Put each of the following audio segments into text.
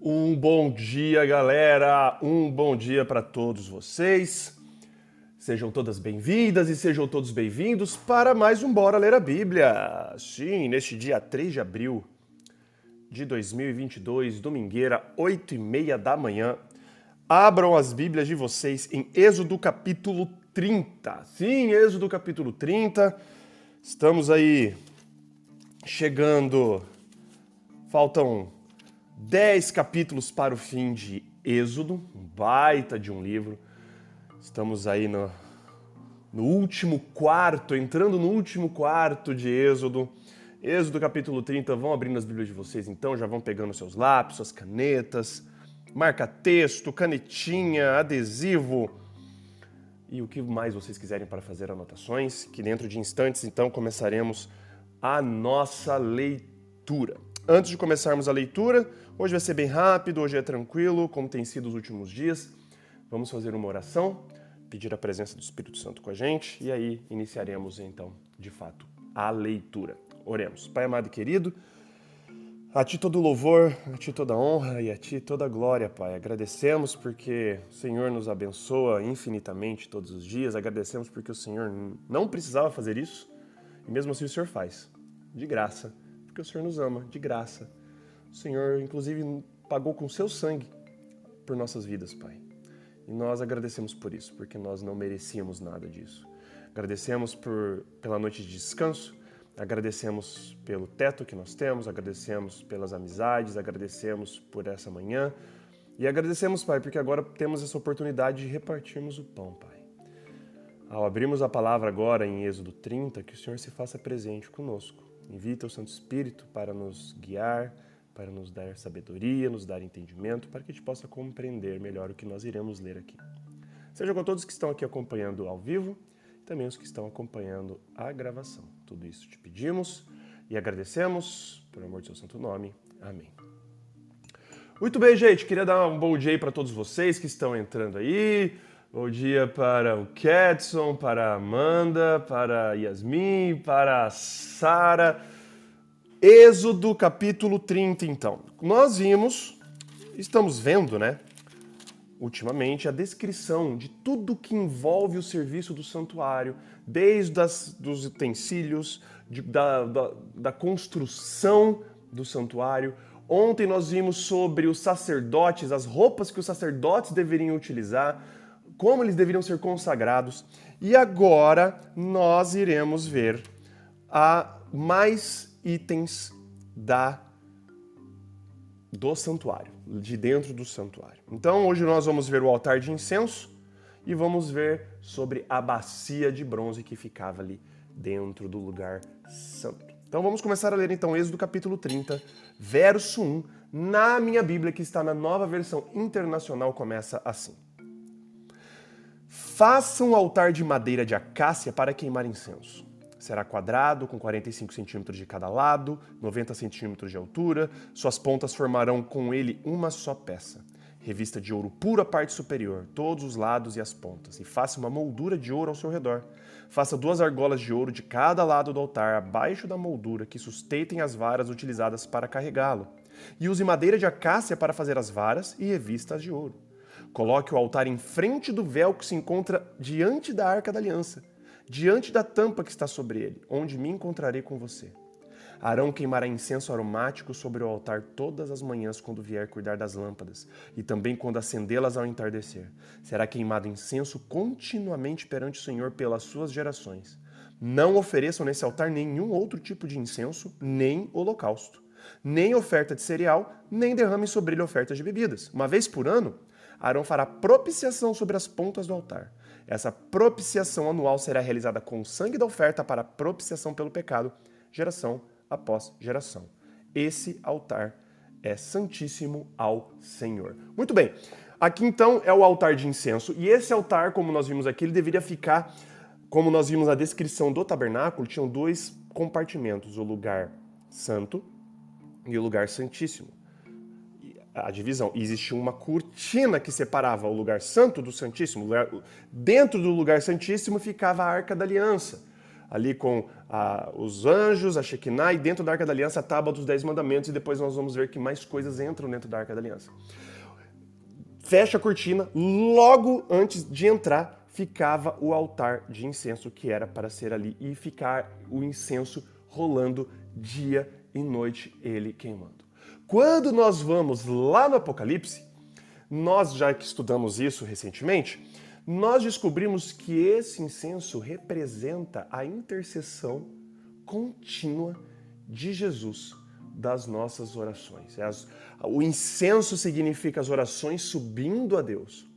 Um bom dia, galera! Um bom dia para todos vocês. Sejam todas bem-vindas e sejam todos bem-vindos para mais um Bora Ler a Bíblia. Sim, neste dia 3 de abril de 2022, domingueira, 8 e meia da manhã. Abram as Bíblias de vocês em Êxodo capítulo 30. Sim, Êxodo capítulo 30. Estamos aí chegando. Faltam 10 capítulos para o fim de Êxodo, um baita de um livro. Estamos aí no, no último quarto, entrando no último quarto de Êxodo. Êxodo capítulo 30, vão abrindo as Bíblias de vocês então, já vão pegando seus lápis, suas canetas, marca-texto, canetinha, adesivo e o que mais vocês quiserem para fazer anotações, que dentro de instantes então começaremos a nossa leitura. Antes de começarmos a leitura, Hoje vai ser bem rápido, hoje é tranquilo, como tem sido os últimos dias. Vamos fazer uma oração, pedir a presença do Espírito Santo com a gente e aí iniciaremos então, de fato, a leitura. Oremos. Pai amado e querido, a Ti todo louvor, a Ti toda honra e a Ti toda glória, Pai. Agradecemos porque o Senhor nos abençoa infinitamente todos os dias. Agradecemos porque o Senhor não precisava fazer isso e mesmo assim o Senhor faz, de graça, porque o Senhor nos ama, de graça. O Senhor, inclusive, pagou com seu sangue por nossas vidas, Pai. E nós agradecemos por isso, porque nós não merecíamos nada disso. Agradecemos por, pela noite de descanso, agradecemos pelo teto que nós temos, agradecemos pelas amizades, agradecemos por essa manhã. E agradecemos, Pai, porque agora temos essa oportunidade de repartirmos o pão, Pai. Ao abrirmos a palavra agora em Êxodo 30, que o Senhor se faça presente conosco. Invita o Santo Espírito para nos guiar, para nos dar sabedoria, nos dar entendimento, para que a gente possa compreender melhor o que nós iremos ler aqui. Seja com todos que estão aqui acompanhando ao vivo e também os que estão acompanhando a gravação. Tudo isso te pedimos e agradecemos, por amor de seu santo nome. Amém. Muito bem, gente. Queria dar um bom dia para todos vocês que estão entrando aí. Bom dia para o Ketson, para a Amanda, para a Yasmin, para a Sara Êxodo capítulo 30, então. Nós vimos, estamos vendo, né, ultimamente, a descrição de tudo que envolve o serviço do santuário, desde as, dos utensílios, de, da, da, da construção do santuário. Ontem nós vimos sobre os sacerdotes, as roupas que os sacerdotes deveriam utilizar, como eles deveriam ser consagrados. E agora nós iremos ver a mais itens da do santuário, de dentro do santuário. Então, hoje nós vamos ver o altar de incenso e vamos ver sobre a bacia de bronze que ficava ali dentro do lugar santo. Então, vamos começar a ler então Êxodo capítulo 30, verso 1. Na minha Bíblia, que está na nova versão internacional, começa assim: Faça um altar de madeira de acácia para queimar incenso. Será quadrado, com 45 centímetros de cada lado, 90 centímetros de altura. Suas pontas formarão com ele uma só peça. Revista de ouro puro a parte superior, todos os lados e as pontas, e faça uma moldura de ouro ao seu redor. Faça duas argolas de ouro de cada lado do altar, abaixo da moldura, que sustentem as varas utilizadas para carregá-lo. E use madeira de acácia para fazer as varas e revistas de ouro. Coloque o altar em frente do véu que se encontra diante da arca da aliança diante da tampa que está sobre ele, onde me encontrarei com você. Arão queimará incenso aromático sobre o altar todas as manhãs quando vier cuidar das lâmpadas, e também quando acendê-las ao entardecer. Será queimado incenso continuamente perante o Senhor pelas suas gerações. Não ofereçam nesse altar nenhum outro tipo de incenso, nem holocausto, nem oferta de cereal, nem derrame sobre ele ofertas de bebidas. Uma vez por ano, Arão fará propiciação sobre as pontas do altar. Essa propiciação anual será realizada com o sangue da oferta para propiciação pelo pecado, geração após geração. Esse altar é santíssimo ao Senhor. Muito bem. Aqui então é o altar de incenso e esse altar, como nós vimos aqui, ele deveria ficar, como nós vimos na descrição do tabernáculo, tinham dois compartimentos, o lugar santo e o lugar santíssimo a divisão. E existia uma cortina que separava o lugar santo do Santíssimo. Dentro do lugar santíssimo ficava a Arca da Aliança. ali com a, os anjos, a Shekinah e dentro da Arca da Aliança a tábua dos Dez Mandamentos e depois nós vamos ver que mais coisas entram dentro da Arca da Aliança. Fecha a cortina, logo antes de entrar ficava o altar de incenso que era para ser ali e ficar o incenso rolando dia e noite, ele queimando. Quando nós vamos lá no Apocalipse, nós já que estudamos isso recentemente, nós descobrimos que esse incenso representa a intercessão contínua de Jesus das nossas orações. O incenso significa as orações subindo a Deus.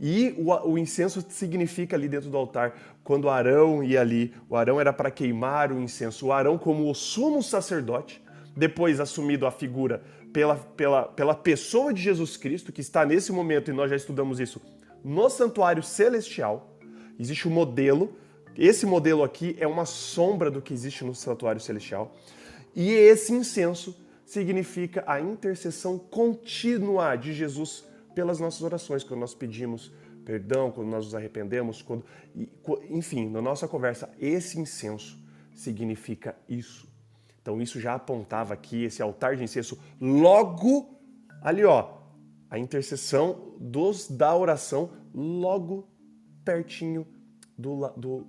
E o, o, incenso significa ali dentro do altar, quando Arão ia ali, o Arão era para queimar o incenso. O Arão, como o sumo sacerdote, depois assumido a figura pela, pela, pela pessoa de Jesus Cristo, que está nesse momento, e nós já estudamos isso, no santuário celestial. Existe um modelo, esse modelo aqui é uma sombra do que existe no santuário celestial. E esse incenso significa a intercessão contínua de Jesus pelas nossas orações, quando nós pedimos perdão, quando nós nos arrependemos, quando, enfim, na nossa conversa, esse incenso significa isso. Então isso já apontava aqui esse altar de incenso logo ali, ó, a intercessão dos da oração logo pertinho do, do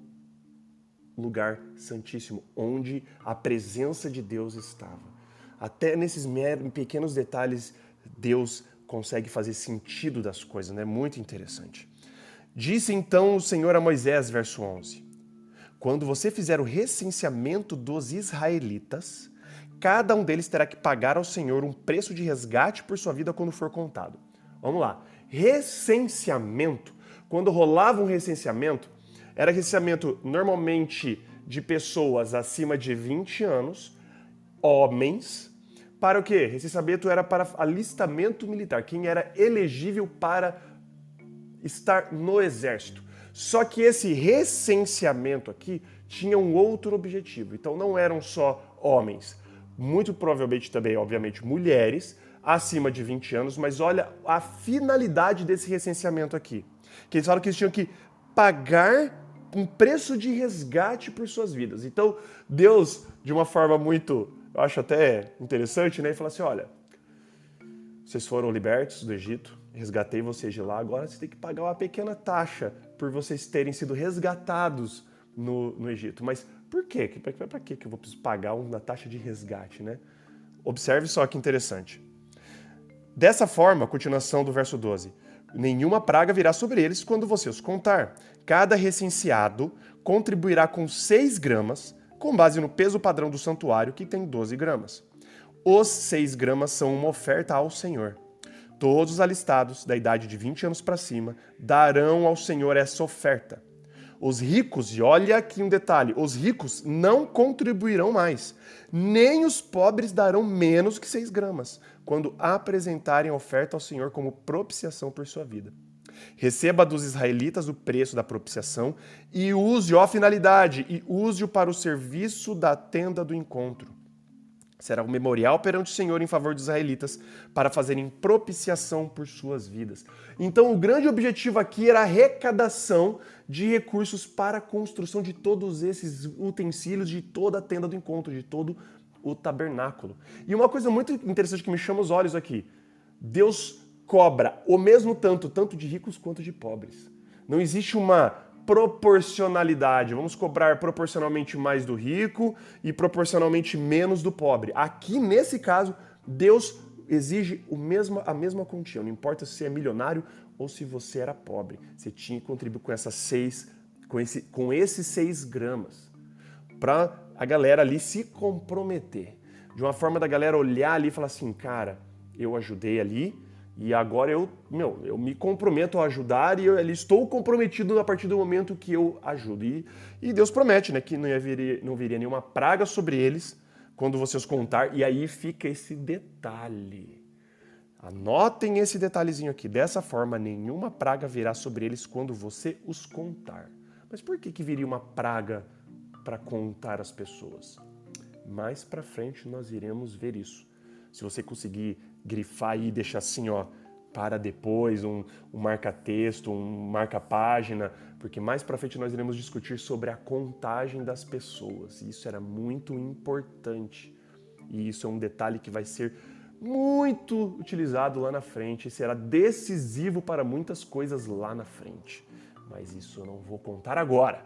lugar santíssimo, onde a presença de Deus estava. Até nesses pequenos detalhes, Deus consegue fazer sentido das coisas, né? Muito interessante. Disse então o Senhor a Moisés, verso 11: Quando você fizer o recenseamento dos israelitas, cada um deles terá que pagar ao Senhor um preço de resgate por sua vida quando for contado. Vamos lá. Recenseamento. Quando rolava um recenseamento, era recenseamento normalmente de pessoas acima de 20 anos, homens, para o quê? Recenseamento era para alistamento militar, quem era elegível para estar no exército. Só que esse recenseamento aqui tinha um outro objetivo. Então não eram só homens, muito provavelmente também, obviamente, mulheres acima de 20 anos, mas olha a finalidade desse recenseamento aqui. Que eles falam que eles tinham que pagar um preço de resgate por suas vidas. Então, Deus, de uma forma muito eu acho até interessante, né? E falar assim: olha, vocês foram libertos do Egito, resgatei vocês de lá, agora vocês têm que pagar uma pequena taxa por vocês terem sido resgatados no, no Egito. Mas por quê? Para que eu vou pagar uma taxa de resgate, né? Observe só que interessante. Dessa forma, continuação do verso 12: Nenhuma praga virá sobre eles quando você os contar. Cada recenseado contribuirá com 6 gramas com base no peso padrão do santuário, que tem 12 gramas. Os 6 gramas são uma oferta ao Senhor. Todos os alistados, da idade de 20 anos para cima, darão ao Senhor essa oferta. Os ricos, e olha aqui um detalhe: os ricos não contribuirão mais, nem os pobres darão menos que 6 gramas, quando apresentarem a oferta ao Senhor como propiciação por sua vida. Receba dos israelitas o preço da propiciação e use-o finalidade, e use-o para o serviço da tenda do encontro. Será um memorial perante o Senhor em favor dos israelitas para fazerem propiciação por suas vidas. Então, o grande objetivo aqui era a arrecadação de recursos para a construção de todos esses utensílios, de toda a tenda do encontro, de todo o tabernáculo. E uma coisa muito interessante que me chama os olhos aqui: Deus cobra o mesmo tanto, tanto de ricos quanto de pobres. Não existe uma proporcionalidade. Vamos cobrar proporcionalmente mais do rico e proporcionalmente menos do pobre. Aqui, nesse caso, Deus exige o mesmo, a mesma quantia. Não importa se é milionário ou se você era pobre. Você tinha que contribuir com essas seis, com, esse, com esses seis gramas. Para a galera ali se comprometer. De uma forma da galera olhar ali e falar assim, cara, eu ajudei ali, e agora eu, meu, eu me comprometo a ajudar e eu estou comprometido a partir do momento que eu ajudo. E, e Deus promete né, que não, viria, não viria nenhuma praga sobre eles quando você os contar. E aí fica esse detalhe. Anotem esse detalhezinho aqui. Dessa forma, nenhuma praga virá sobre eles quando você os contar. Mas por que, que viria uma praga para contar as pessoas? Mais para frente nós iremos ver isso. Se você conseguir grifar e deixar assim, ó, para depois, um, um marca-texto, um marca-página, porque mais para frente nós iremos discutir sobre a contagem das pessoas. Isso era muito importante. E isso é um detalhe que vai ser muito utilizado lá na frente e será decisivo para muitas coisas lá na frente. Mas isso eu não vou contar agora.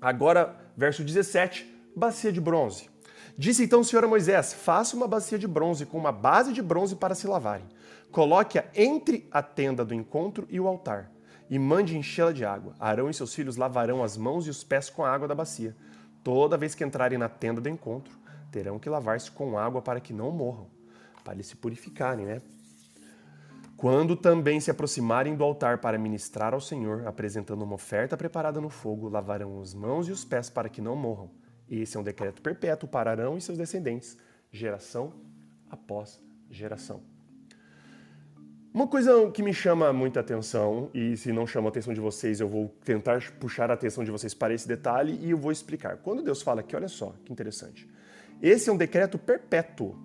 Agora, verso 17, bacia de bronze. Disse então o Senhor a Moisés: Faça uma bacia de bronze com uma base de bronze para se lavarem. Coloque-a entre a tenda do encontro e o altar, e mande enchê-la de água. Arão e seus filhos lavarão as mãos e os pés com a água da bacia. Toda vez que entrarem na tenda do encontro, terão que lavar-se com água para que não morram, para eles se purificarem, né? Quando também se aproximarem do altar para ministrar ao Senhor, apresentando uma oferta preparada no fogo, lavarão as mãos e os pés para que não morram. Esse é um decreto perpétuo para Arão e seus descendentes, geração após geração. Uma coisa que me chama muita atenção, e se não chama a atenção de vocês, eu vou tentar puxar a atenção de vocês para esse detalhe e eu vou explicar. Quando Deus fala aqui, olha só que interessante. Esse é um decreto perpétuo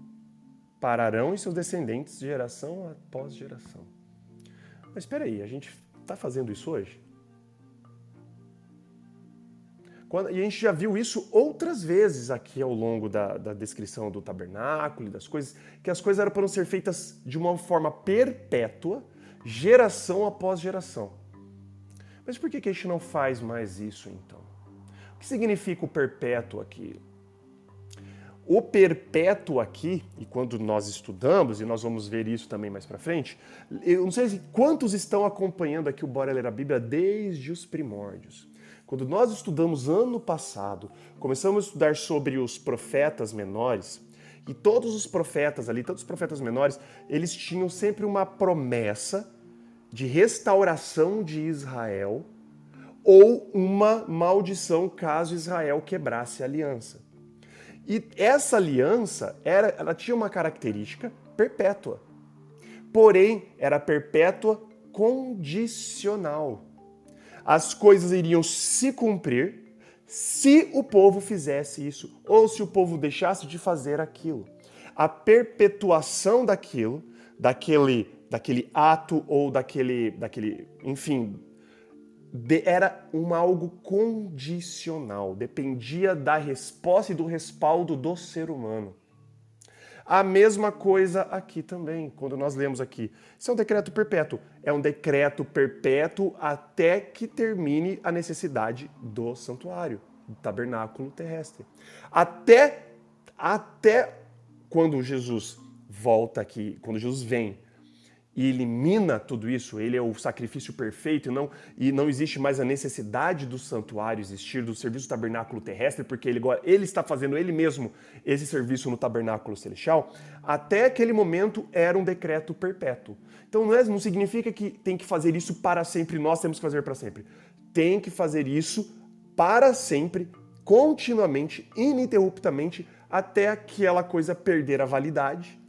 para Arão e seus descendentes, geração após geração. Mas espera aí, a gente está fazendo isso hoje? Quando, e a gente já viu isso outras vezes aqui ao longo da, da, descrição do tabernáculo e das coisas, que as coisas eram para ser feitas de uma forma perpétua, geração após geração. Mas por que, que a gente não faz mais isso então? O que significa o perpétuo aqui? O perpétuo aqui, e quando nós estudamos, e nós vamos ver isso também mais para frente, eu não sei quantos estão acompanhando aqui o Bora Ler a Bíblia desde os primórdios. Quando nós estudamos ano passado, começamos a estudar sobre os profetas menores, e todos os profetas ali, todos os profetas menores, eles tinham sempre uma promessa de restauração de Israel ou uma maldição caso Israel quebrasse a aliança. E essa aliança era, ela tinha uma característica perpétua. Porém, era perpétua condicional as coisas iriam se cumprir se o povo fizesse isso ou se o povo deixasse de fazer aquilo. A perpetuação daquilo, daquele, daquele ato ou daquele, daquele, enfim, de, era um algo condicional, dependia da resposta e do respaldo do ser humano. A mesma coisa aqui também, quando nós lemos aqui. Isso é um decreto perpétuo. É um decreto perpétuo até que termine a necessidade do santuário, do tabernáculo terrestre. Até, até quando Jesus volta aqui, quando Jesus vem e elimina tudo isso, ele é o sacrifício perfeito e não, e não existe mais a necessidade do santuário existir, do serviço do tabernáculo terrestre, porque ele, ele está fazendo ele mesmo esse serviço no tabernáculo celestial, até aquele momento era um decreto perpétuo. Então não, é, não significa que tem que fazer isso para sempre, nós temos que fazer para sempre. Tem que fazer isso para sempre, continuamente, ininterruptamente, até aquela coisa perder a validade.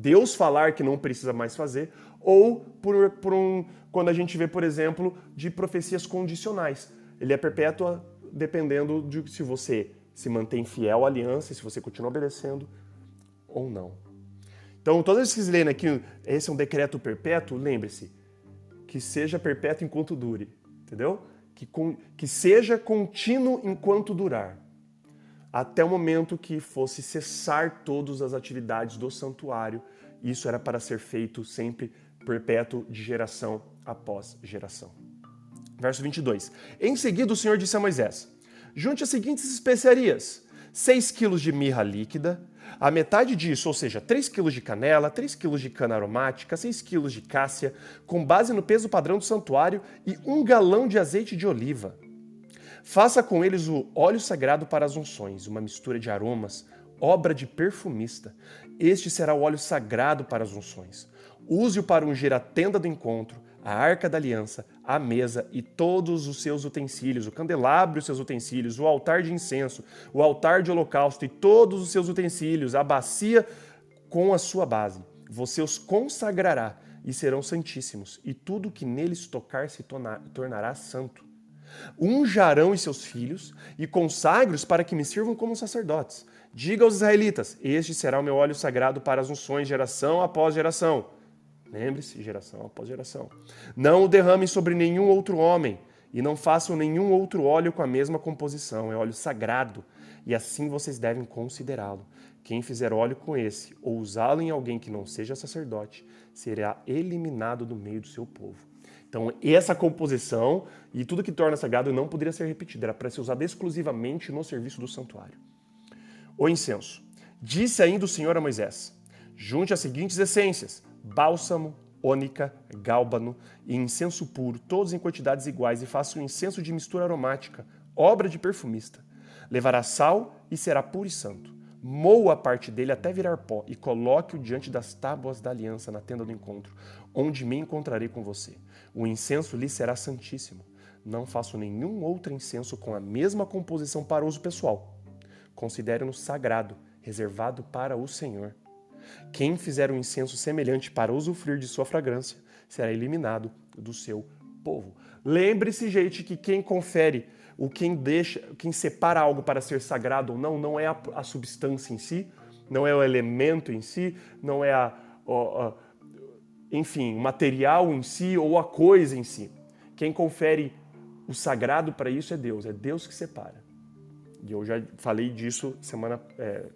Deus falar que não precisa mais fazer, ou por, por um, quando a gente vê, por exemplo, de profecias condicionais. Ele é perpétua dependendo de se você se mantém fiel à aliança, se você continua obedecendo ou não. Então, todas as vezes aqui, esse é um decreto perpétuo, lembre-se, que seja perpétuo enquanto dure, entendeu? Que, com, que seja contínuo enquanto durar, até o momento que fosse cessar todas as atividades do santuário. Isso era para ser feito sempre perpétuo de geração após geração. Verso 22. Em seguida, o Senhor disse a Moisés: Junte as seguintes especiarias: 6 quilos de mirra líquida, a metade disso, ou seja, 3 quilos de canela, 3 quilos de cana aromática, 6 quilos de cássia, com base no peso padrão do santuário, e um galão de azeite de oliva. Faça com eles o óleo sagrado para as unções, uma mistura de aromas, obra de perfumista. Este será o óleo sagrado para as unções. Use-o para ungir a tenda do encontro, a arca da aliança, a mesa e todos os seus utensílios, o candelabro e os seus utensílios, o altar de incenso, o altar de holocausto e todos os seus utensílios, a bacia com a sua base. Você os consagrará e serão santíssimos, e tudo que neles tocar se tornará santo. Unjarão e seus filhos e consagre-os para que me sirvam como sacerdotes. Diga aos israelitas: Este será o meu óleo sagrado para as unções, geração após geração. Lembre-se, geração após geração. Não o derrame sobre nenhum outro homem. E não façam nenhum outro óleo com a mesma composição, é óleo sagrado, e assim vocês devem considerá-lo. Quem fizer óleo com esse, ou usá-lo em alguém que não seja sacerdote, será eliminado do meio do seu povo. Então, essa composição e tudo que torna sagrado não poderia ser repetido, era para ser usado exclusivamente no serviço do santuário. O incenso. Disse ainda o Senhor a Moisés: Junte as seguintes essências: bálsamo, ônica, gálbano e incenso puro, todos em quantidades iguais, e faça um incenso de mistura aromática, obra de perfumista. Levará sal e será puro e santo. Moa a parte dele até virar pó e coloque-o diante das tábuas da aliança na tenda do encontro, onde me encontrarei com você. O incenso lhe será santíssimo. Não faço nenhum outro incenso com a mesma composição para uso pessoal. Considere-no sagrado, reservado para o Senhor. Quem fizer um incenso semelhante para usufruir de sua fragrância será eliminado do seu povo. Lembre-se, gente, que quem confere, o quem deixa, quem separa algo para ser sagrado ou não, não é a, a substância em si, não é o elemento em si, não é a, a, a enfim, o material em si ou a coisa em si. Quem confere o sagrado para isso é Deus, é Deus que separa. E eu já falei disso semana, é,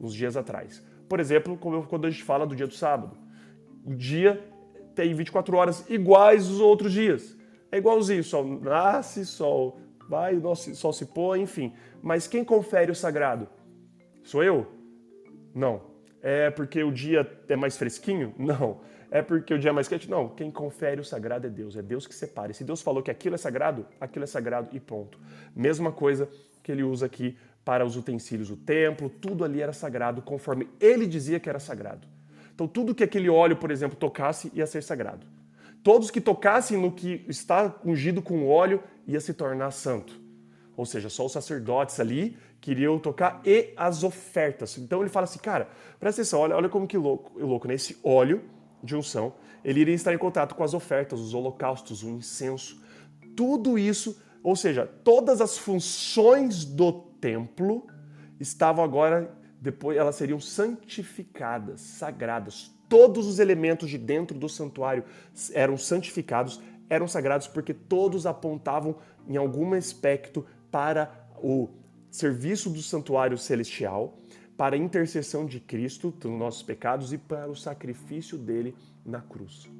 uns dias atrás. Por exemplo, quando a gente fala do dia do sábado. O dia tem 24 horas iguais os outros dias. É igualzinho, sol nasce, sol vai, o sol se põe, enfim. Mas quem confere o sagrado? Sou eu? Não. É porque o dia é mais fresquinho? Não. É porque o dia é mais quente? Não. Quem confere o sagrado é Deus. É Deus que separa. E se Deus falou que aquilo é sagrado, aquilo é sagrado e ponto. Mesma coisa que ele usa aqui para os utensílios, o templo, tudo ali era sagrado conforme ele dizia que era sagrado. Então, tudo que aquele óleo, por exemplo, tocasse ia ser sagrado. Todos que tocassem no que está ungido com óleo ia se tornar santo. Ou seja, só os sacerdotes ali queriam tocar e as ofertas. Então ele fala assim, cara, presta atenção, olha, olha como que louco, louco, né? Esse óleo de unção, ele iria estar em contato com as ofertas, os holocaustos, o incenso. Tudo isso, ou seja, todas as funções do templo estavam agora, depois elas seriam santificadas, sagradas. Todos os elementos de dentro do santuário eram santificados, eram sagrados porque todos apontavam em algum aspecto para o serviço do santuário celestial, para a intercessão de Cristo pelos nossos pecados e para o sacrifício dele na cruz.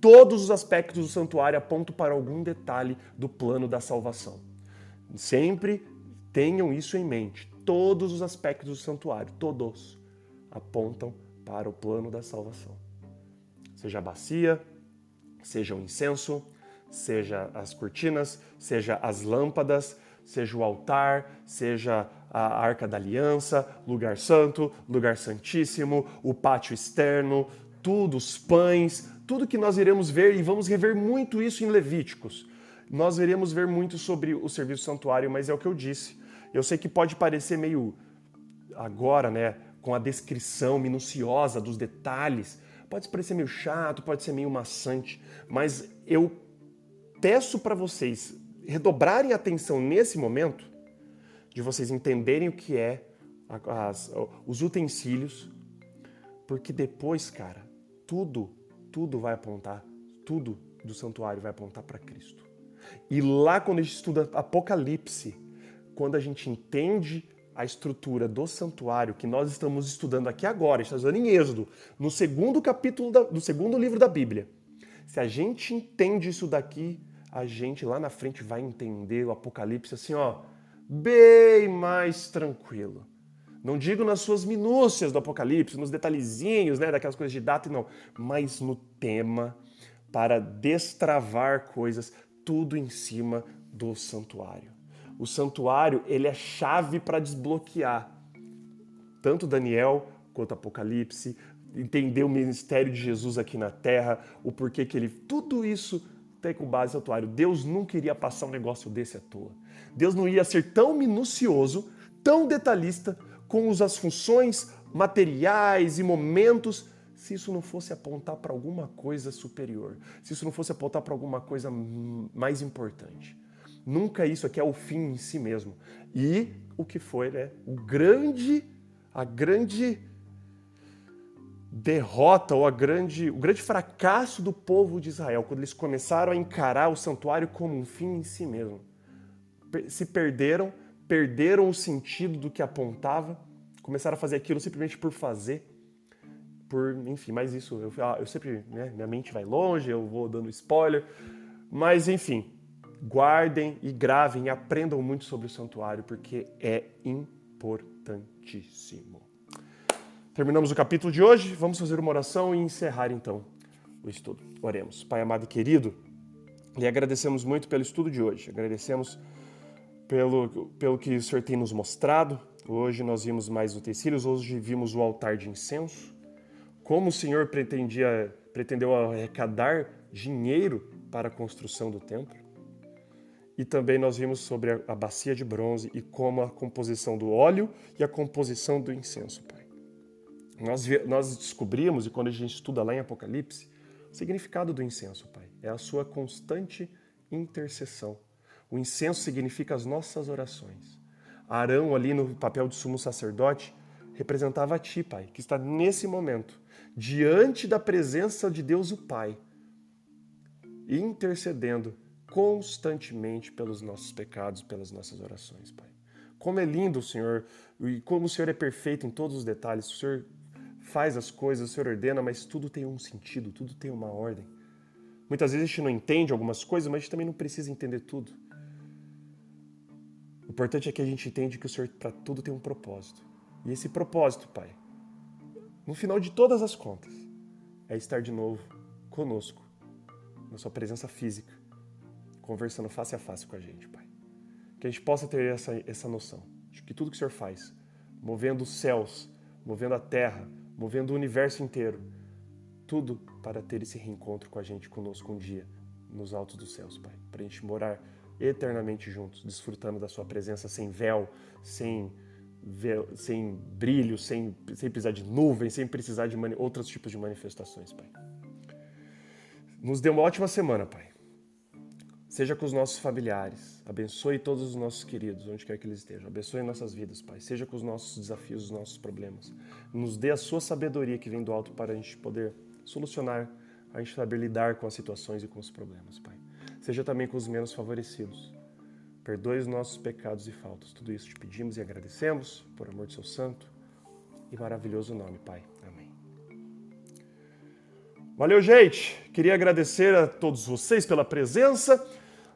Todos os aspectos do santuário apontam para algum detalhe do plano da salvação. Sempre Tenham isso em mente. Todos os aspectos do santuário, todos, apontam para o plano da salvação. Seja a bacia, seja o incenso, seja as cortinas, seja as lâmpadas, seja o altar, seja a arca da aliança, lugar santo, lugar santíssimo, o pátio externo, tudo, os pães, tudo que nós iremos ver e vamos rever muito isso em Levíticos. Nós iremos ver muito sobre o serviço santuário, mas é o que eu disse. Eu sei que pode parecer meio agora, né, com a descrição minuciosa dos detalhes, pode parecer meio chato, pode ser meio maçante, mas eu peço para vocês redobrarem atenção nesse momento, de vocês entenderem o que é as, os utensílios, porque depois, cara, tudo, tudo vai apontar, tudo do santuário vai apontar para Cristo. E lá quando a gente estuda Apocalipse, quando a gente entende a estrutura do santuário que nós estamos estudando aqui agora, está estudando em Êxodo, no segundo capítulo da, do segundo livro da Bíblia. Se a gente entende isso daqui, a gente lá na frente vai entender o Apocalipse assim, ó, bem mais tranquilo. Não digo nas suas minúcias do Apocalipse, nos detalhezinhos, né, daquelas coisas de data, não, mas no tema para destravar coisas, tudo em cima do santuário o santuário ele é chave para desbloquear tanto Daniel quanto Apocalipse, entender o ministério de Jesus aqui na Terra, o porquê que ele tudo isso tem com base no santuário. Deus nunca iria passar um negócio desse à toa. Deus não ia ser tão minucioso, tão detalhista com as funções materiais e momentos se isso não fosse apontar para alguma coisa superior, se isso não fosse apontar para alguma coisa mais importante. Nunca isso aqui é o fim em si mesmo. E o que foi, né? O grande, a grande derrota ou a grande, o grande fracasso do povo de Israel, quando eles começaram a encarar o santuário como um fim em si mesmo. Se perderam, perderam o sentido do que apontava, começaram a fazer aquilo simplesmente por fazer, por, enfim, mas isso, eu, ah, eu sempre, né, minha mente vai longe, eu vou dando spoiler, mas enfim, guardem e gravem e aprendam muito sobre o santuário, porque é importantíssimo. Terminamos o capítulo de hoje, vamos fazer uma oração e encerrar então o estudo. Oremos. Pai amado e querido, lhe agradecemos muito pelo estudo de hoje, agradecemos pelo, pelo que o Senhor tem nos mostrado. Hoje nós vimos mais utensílios, hoje vimos o altar de incenso. Como o Senhor pretendia, pretendeu arrecadar dinheiro para a construção do templo. E também nós vimos sobre a, a bacia de bronze e como a composição do óleo e a composição do incenso, Pai. Nós, nós descobrimos, e quando a gente estuda lá em Apocalipse, o significado do incenso, Pai. É a sua constante intercessão. O incenso significa as nossas orações. Arão, ali no papel de sumo sacerdote, representava a Ti, Pai, que está nesse momento, diante da presença de Deus o Pai, intercedendo constantemente pelos nossos pecados, pelas nossas orações, Pai. Como é lindo o Senhor, e como o Senhor é perfeito em todos os detalhes. O Senhor faz as coisas, o Senhor ordena, mas tudo tem um sentido, tudo tem uma ordem. Muitas vezes a gente não entende algumas coisas, mas a gente também não precisa entender tudo. O importante é que a gente entende que o Senhor para tudo tem um propósito. E esse propósito, Pai, no final de todas as contas, é estar de novo conosco, na sua presença física, conversando face a face com a gente, Pai. Que a gente possa ter essa, essa noção de que tudo que o Senhor faz, movendo os céus, movendo a terra, movendo o universo inteiro. Tudo para ter esse reencontro com a gente, conosco um dia, nos altos dos céus, Pai. Para a gente morar eternamente juntos, desfrutando da Sua presença sem véu, sem, sem brilho, sem, sem precisar de nuvem, sem precisar de outros tipos de manifestações, Pai. Nos dê uma ótima semana, Pai. Seja com os nossos familiares. Abençoe todos os nossos queridos, onde quer que eles estejam. Abençoe nossas vidas, Pai. Seja com os nossos desafios, os nossos problemas. Nos dê a sua sabedoria que vem do alto para a gente poder solucionar, a gente saber lidar com as situações e com os problemas, Pai. Seja também com os menos favorecidos. Perdoe os nossos pecados e faltas. Tudo isso te pedimos e agradecemos, por amor de seu santo e maravilhoso nome, Pai. Amém. Valeu, gente! Queria agradecer a todos vocês pela presença.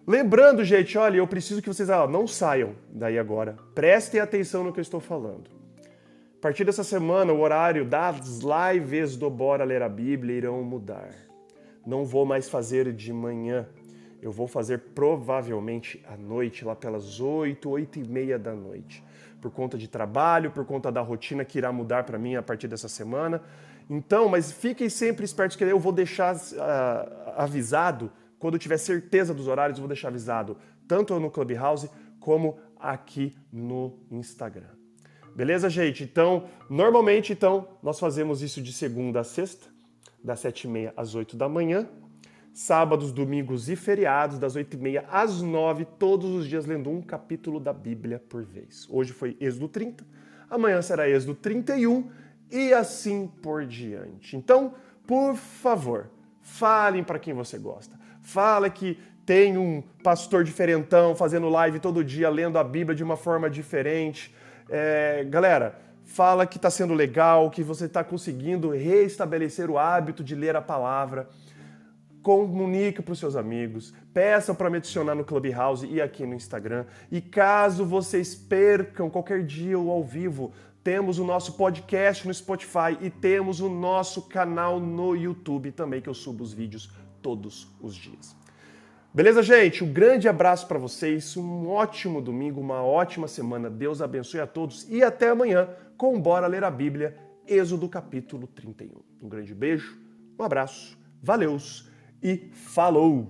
Lembrando, gente, olha, eu preciso que vocês não saiam daí agora. Prestem atenção no que eu estou falando. A partir dessa semana, o horário das lives do Bora Ler a Bíblia irão mudar. Não vou mais fazer de manhã. Eu vou fazer provavelmente à noite, lá pelas 8, 8 e meia da noite. Por conta de trabalho, por conta da rotina que irá mudar para mim a partir dessa semana. Então, mas fiquem sempre espertos que eu vou deixar uh, avisado quando eu tiver certeza dos horários, eu vou deixar avisado tanto no Clubhouse como aqui no Instagram. Beleza, gente? Então, normalmente, então, nós fazemos isso de segunda a sexta, das sete e meia às oito da manhã. Sábados, domingos e feriados, das oito e meia às nove, todos os dias lendo um capítulo da Bíblia por vez. Hoje foi Êxodo 30, amanhã será Êxodo 31 e assim por diante. Então, por favor, falem para quem você gosta fala que tem um pastor diferentão fazendo live todo dia, lendo a Bíblia de uma forma diferente. É, galera, fala que está sendo legal, que você está conseguindo restabelecer o hábito de ler a palavra. Comunique para os seus amigos, peçam para me adicionar no Clubhouse e aqui no Instagram. E caso vocês percam qualquer dia ou ao vivo, temos o nosso podcast no Spotify e temos o nosso canal no YouTube também, que eu subo os vídeos todos os dias. Beleza, gente? Um grande abraço para vocês, um ótimo domingo, uma ótima semana. Deus abençoe a todos e até amanhã com Bora Ler a Bíblia, Êxodo capítulo 31. Um grande beijo, um abraço, valeus e falou!